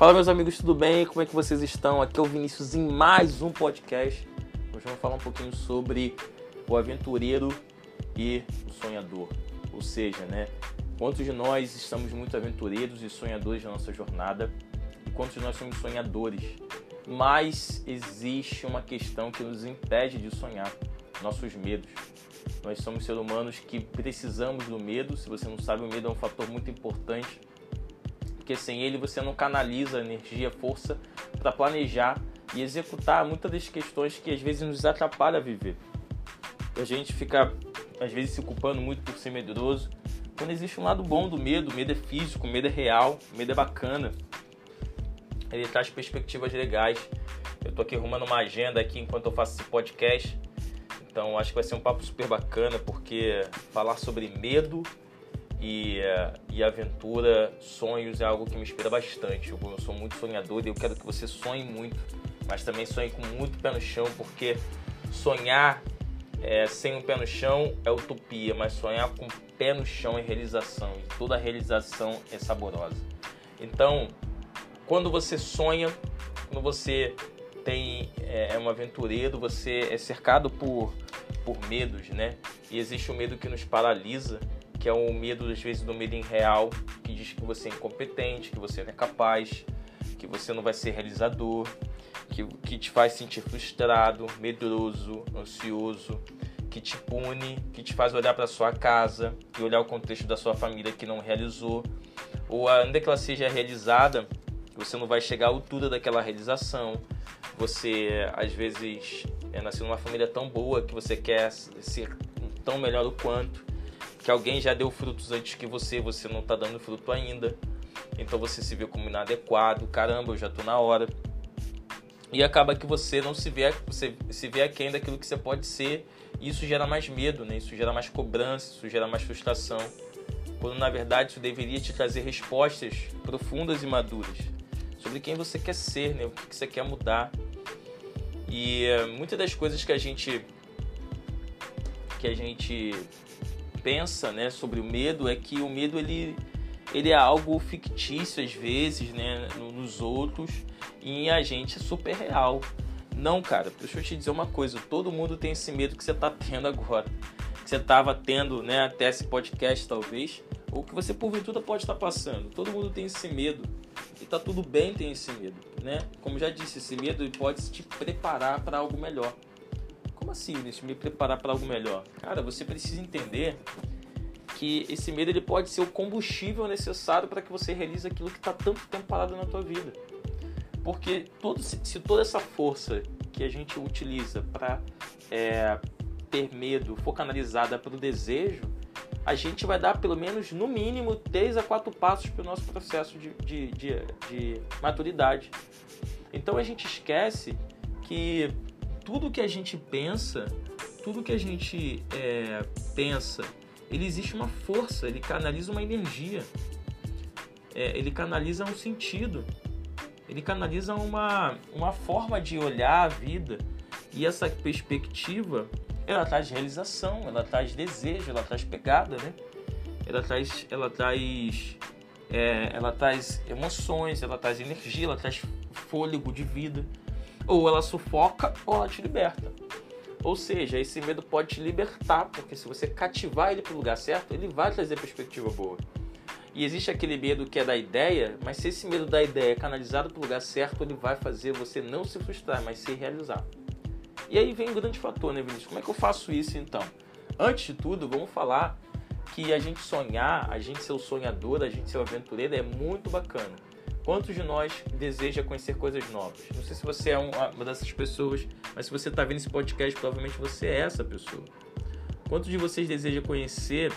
Fala meus amigos, tudo bem? Como é que vocês estão? Aqui é o Vinícius em mais um podcast. Hoje vamos falar um pouquinho sobre o aventureiro e o sonhador. Ou seja, né? Quantos de nós estamos muito aventureiros e sonhadores na nossa jornada? E quantos de nós somos sonhadores? Mas existe uma questão que nos impede de sonhar: nossos medos. Nós somos seres humanos que precisamos do medo. Se você não sabe, o medo é um fator muito importante porque sem ele você não canaliza energia, força para planejar e executar muitas das questões que às vezes nos atrapalha a viver. A gente fica às vezes se culpando muito por ser medroso, quando existe um lado bom do medo, o medo é físico, o medo é real, o medo é bacana. Ele traz perspectivas legais. Eu tô aqui arrumando uma agenda aqui enquanto eu faço esse podcast. Então acho que vai ser um papo super bacana porque falar sobre medo e, e aventura, sonhos é algo que me inspira bastante. Eu, eu sou muito sonhador e eu quero que você sonhe muito, mas também sonhe com muito pé no chão, porque sonhar é, sem um pé no chão é utopia, mas sonhar com pé no chão é realização e toda realização é saborosa. Então, quando você sonha, quando você tem é, é um aventureiro, você é cercado por, por medos, né? E existe o medo que nos paralisa que é o medo, às vezes, do medo irreal, que diz que você é incompetente, que você não é capaz, que você não vai ser realizador, que, que te faz sentir frustrado, medroso, ansioso, que te pune, que te faz olhar para sua casa e olhar o contexto da sua família que não realizou, ou ainda que ela seja realizada, você não vai chegar à altura daquela realização. Você, às vezes, é, nasceu numa família tão boa que você quer ser tão melhor o quanto que alguém já deu frutos antes que você, você não está dando fruto ainda. Então você se vê como inadequado, caramba, eu já estou na hora. E acaba que você não se vê, você se vê aquém daquilo que você pode ser, e isso gera mais medo, né? Isso gera mais cobrança, isso gera mais frustração. Quando na verdade isso deveria te trazer respostas profundas e maduras sobre quem você quer ser, né? O que você quer mudar. E uh, muitas das coisas que a gente que a gente pensa né, sobre o medo é que o medo ele, ele é algo fictício às vezes né, nos outros e em a gente é super real. Não, cara, deixa eu te dizer uma coisa: todo mundo tem esse medo que você está tendo agora. Que você estava tendo né, até esse podcast, talvez, ou que você porventura pode estar passando. Todo mundo tem esse medo. E tá tudo bem ter esse medo, né? Como já disse, esse medo pode te preparar para algo melhor. Como assim? Me preparar para algo melhor? Cara, você precisa entender que esse medo ele pode ser o combustível necessário para que você realize aquilo que está tanto tempo parado na tua vida. Porque todo, se toda essa força que a gente utiliza para é, ter medo for canalizada para o desejo, a gente vai dar pelo menos, no mínimo, 3 a 4 passos para o nosso processo de, de, de, de maturidade. Então a gente esquece que tudo que a gente pensa, tudo que a gente é, pensa, ele existe uma força, ele canaliza uma energia, é, ele canaliza um sentido, ele canaliza uma, uma forma de olhar a vida e essa perspectiva ela traz realização, ela traz desejo, ela traz pegada, né? Ela traz, ela traz, é, ela traz emoções, ela traz energia, ela traz fôlego de vida. Ou ela sufoca ou ela te liberta. Ou seja, esse medo pode te libertar, porque se você cativar ele para o lugar certo, ele vai trazer perspectiva boa. E existe aquele medo que é da ideia, mas se esse medo da ideia é canalizado para o lugar certo, ele vai fazer você não se frustrar, mas se realizar. E aí vem um grande fator, né, Vinícius? Como é que eu faço isso então? Antes de tudo, vamos falar que a gente sonhar, a gente ser o sonhador, a gente ser o aventureiro é muito bacana. Quantos de nós deseja conhecer coisas novas? Não sei se você é uma dessas pessoas, mas se você está vendo esse podcast, provavelmente você é essa pessoa. Quantos de vocês deseja conhecer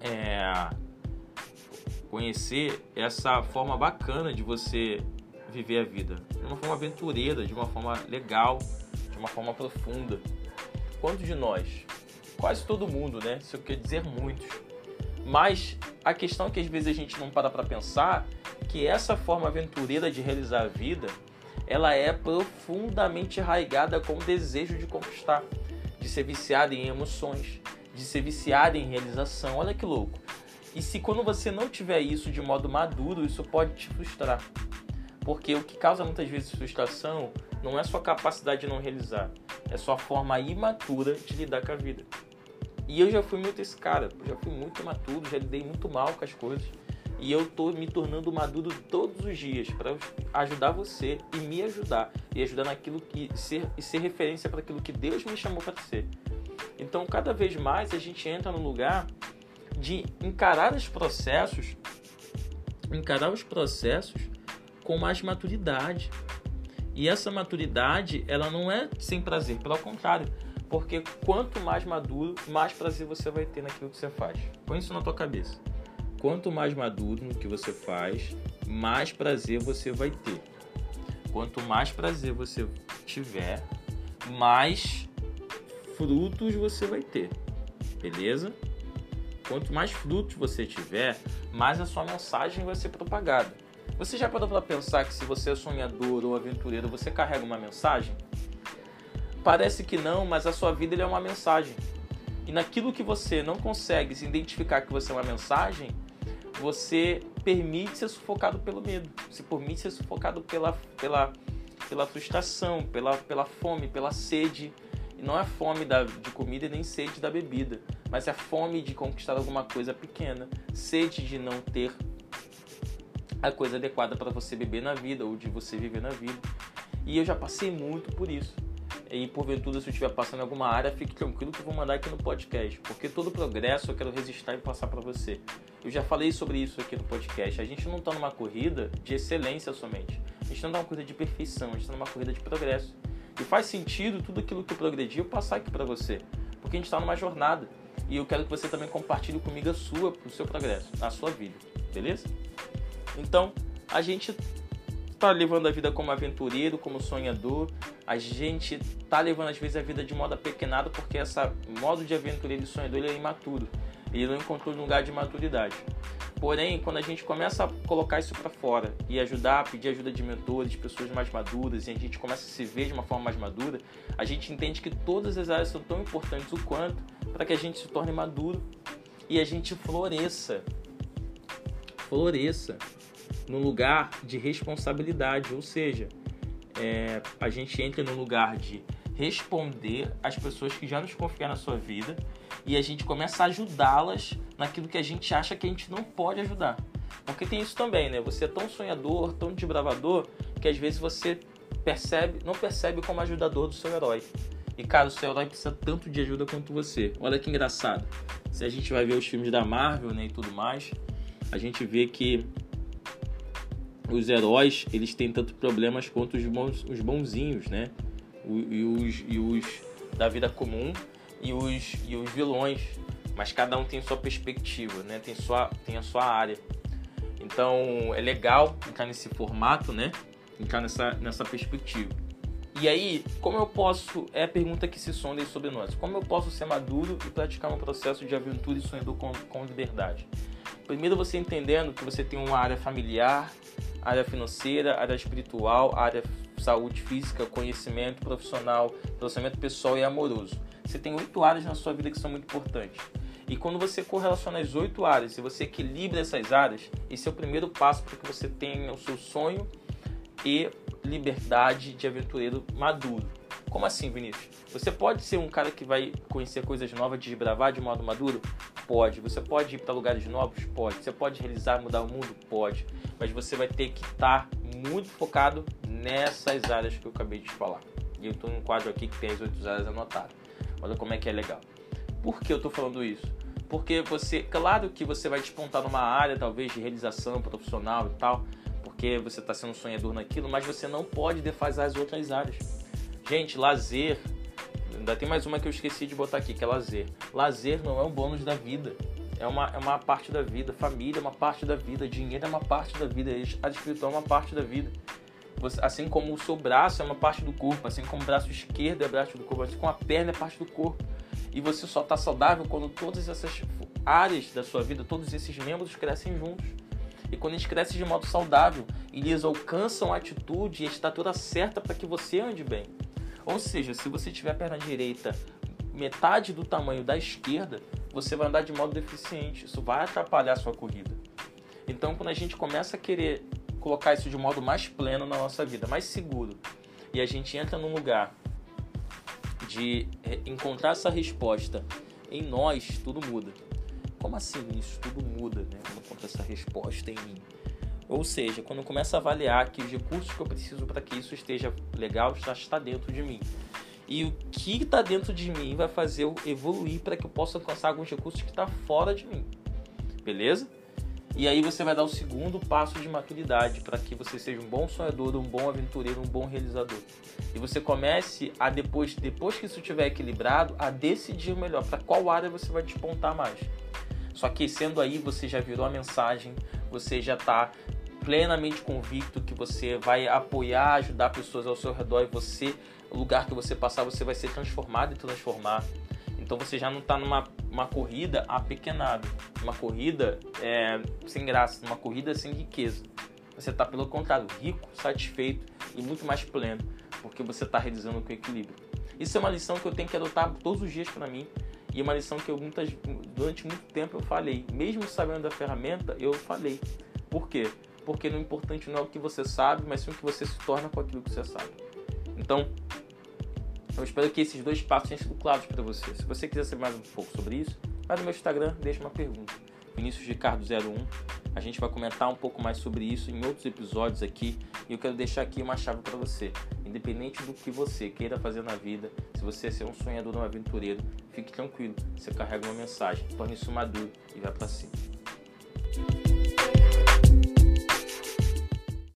é, conhecer essa forma bacana de você viver a vida, de uma forma aventureira, de uma forma legal, de uma forma profunda? Quantos de nós? Quase todo mundo, né? Isso quer dizer muitos. Mas a questão é que às vezes a gente não para para pensar que essa forma aventureira de realizar a vida, ela é profundamente arraigada com o desejo de conquistar, de ser viciada em emoções, de ser viciada em realização. Olha que louco. E se quando você não tiver isso de modo maduro, isso pode te frustrar. Porque o que causa muitas vezes frustração não é sua capacidade de não realizar, é sua forma imatura de lidar com a vida. E eu já fui muito esse cara, já fui muito imaturo, já lidei muito mal com as coisas. E eu tô me tornando maduro todos os dias para ajudar você e me ajudar e ajudar naquilo que ser e ser referência para aquilo que Deus me chamou para ser. Então, cada vez mais a gente entra no lugar de encarar os processos, encarar os processos com mais maturidade. E essa maturidade, ela não é sem prazer, pelo contrário, porque quanto mais maduro, mais prazer você vai ter naquilo que você faz. Põe isso na tua cabeça. Quanto mais maduro no que você faz, mais prazer você vai ter. Quanto mais prazer você tiver, mais frutos você vai ter. Beleza? Quanto mais frutos você tiver, mais a sua mensagem vai ser propagada. Você já parou para pensar que se você é sonhador ou aventureiro, você carrega uma mensagem? Parece que não, mas a sua vida é uma mensagem. E naquilo que você não consegue se identificar que você é uma mensagem, você permite ser sufocado pelo medo, se permite ser sufocado pela, pela, pela frustração, pela, pela fome, pela sede. E não é fome da, de comida nem sede da bebida mas é fome de conquistar alguma coisa pequena, sede de não ter a coisa adequada para você beber na vida ou de você viver na vida. E eu já passei muito por isso. E porventura, se eu estiver passando em alguma área, fique tranquilo que eu vou mandar aqui no podcast, porque todo progresso eu quero resistir e passar para você. Eu já falei sobre isso aqui no podcast. A gente não está numa corrida de excelência somente. A gente não está numa corrida de perfeição, a gente está numa corrida de progresso. E faz sentido tudo aquilo que eu progredi eu passar aqui para você, porque a gente está numa jornada. E eu quero que você também compartilhe comigo a sua, o seu progresso, a sua vida, beleza? Então, a gente tá levando a vida como aventureiro, como sonhador. A gente tá levando às vezes a vida de modo apequenado porque essa modo de aventureiro e sonhador ele é imaturo. Ele não encontrou lugar de maturidade. Porém, quando a gente começa a colocar isso para fora e ajudar, pedir ajuda de mentores, pessoas mais maduras, e a gente começa a se ver de uma forma mais madura, a gente entende que todas as áreas são tão importantes o quanto para que a gente se torne maduro e a gente floresça. Floresça no lugar de responsabilidade, ou seja, é, a gente entra no lugar de responder às pessoas que já nos confiaram na sua vida e a gente começa a ajudá-las naquilo que a gente acha que a gente não pode ajudar. Porque tem isso também, né? Você é tão sonhador, tão desbravador, que às vezes você percebe, não percebe como ajudador do seu herói. E cara, o seu herói precisa tanto de ajuda quanto você. Olha que engraçado. Se a gente vai ver os filmes da Marvel né, e tudo mais, a gente vê que os heróis eles têm tanto problemas quanto os, bons, os bonzinhos, né? E os, e os da vida comum e os, e os vilões. Mas cada um tem sua perspectiva, né? Tem, sua, tem a sua área. Então é legal entrar nesse formato, né? Entrar nessa, nessa perspectiva. E aí, como eu posso. É a pergunta que se sonda sobre nós. Como eu posso ser maduro e praticar um processo de aventura e sonhador com, com liberdade? Primeiro, você entendendo que você tem uma área familiar, área financeira, área espiritual, área saúde física, conhecimento profissional, relacionamento pessoal e amoroso. Você tem oito áreas na sua vida que são muito importantes. E quando você correlaciona as oito áreas e você equilibra essas áreas, esse é o primeiro passo para que você tenha o seu sonho e liberdade de aventureiro maduro. Como assim, Vinícius? Você pode ser um cara que vai conhecer coisas novas, desbravar de modo maduro? Pode. Você pode ir para lugares novos? Pode. Você pode realizar, mudar o mundo? Pode. Mas você vai ter que estar muito focado nessas áreas que eu acabei de falar. E eu estou num quadro aqui que tem as oito áreas anotadas. Olha como é que é legal. Por que eu estou falando isso? Porque você, claro que você vai despontar numa área talvez de realização profissional e tal, porque você está sendo sonhador naquilo, mas você não pode defasar as outras áreas. Gente, lazer. Ainda tem mais uma que eu esqueci de botar aqui, que é lazer. Lazer não é um bônus da vida. É uma, é uma parte da vida. Família é uma parte da vida. Dinheiro é uma parte da vida. A espiritual é uma parte da vida. Assim como o seu braço é uma parte do corpo, assim como o braço esquerdo é parte do corpo, assim como a perna é parte do corpo. E você só está saudável quando todas essas áreas da sua vida, todos esses membros crescem juntos. E quando eles crescem de modo saudável, eles alcançam a atitude e a estatura certa para que você ande bem. Ou seja, se você tiver a perna direita metade do tamanho da esquerda, você vai andar de modo deficiente. Isso vai atrapalhar a sua corrida. Então, quando a gente começa a querer colocar isso de modo mais pleno na nossa vida, mais seguro, e a gente entra num lugar de é, encontrar essa resposta em nós, tudo muda. Como assim isso tudo muda, né? Quando encontro essa resposta em mim. Ou seja, quando eu começo a avaliar que os recursos que eu preciso para que isso esteja legal já está dentro de mim. E o que está dentro de mim vai fazer eu evoluir para que eu possa alcançar alguns recursos que estão tá fora de mim. Beleza? E aí você vai dar o segundo passo de maturidade para que você seja um bom sonhador, um bom aventureiro, um bom realizador. E você comece a depois, depois que isso estiver equilibrado, a decidir melhor para qual área você vai despontar mais. Só que sendo aí você já virou a mensagem, você já está plenamente convicto que você vai apoiar, ajudar pessoas ao seu redor e você, o lugar que você passar, você vai ser transformado e transformar. Então você já não está numa uma corrida apequenada, uma corrida é, sem graça, uma corrida sem riqueza. Você está, pelo contrário, rico, satisfeito e muito mais pleno, porque você está realizando com equilíbrio. Isso é uma lição que eu tenho que adotar todos os dias para mim e é uma lição que eu muitas, durante muito tempo eu falei. Mesmo sabendo da ferramenta, eu falei. Por quê? Porque o importante não é o que você sabe, mas sim o que você se torna com aquilo que você sabe. Então, eu espero que esses dois passos tenham sido claros para você. Se você quiser saber mais um pouco sobre isso, vai no meu Instagram, deixa uma pergunta. Vinícius Ricardo01. A gente vai comentar um pouco mais sobre isso em outros episódios aqui. E eu quero deixar aqui uma chave para você. Independente do que você queira fazer na vida, se você ser um sonhador ou um aventureiro, fique tranquilo. Você carrega uma mensagem, torne isso maduro e vai para cima.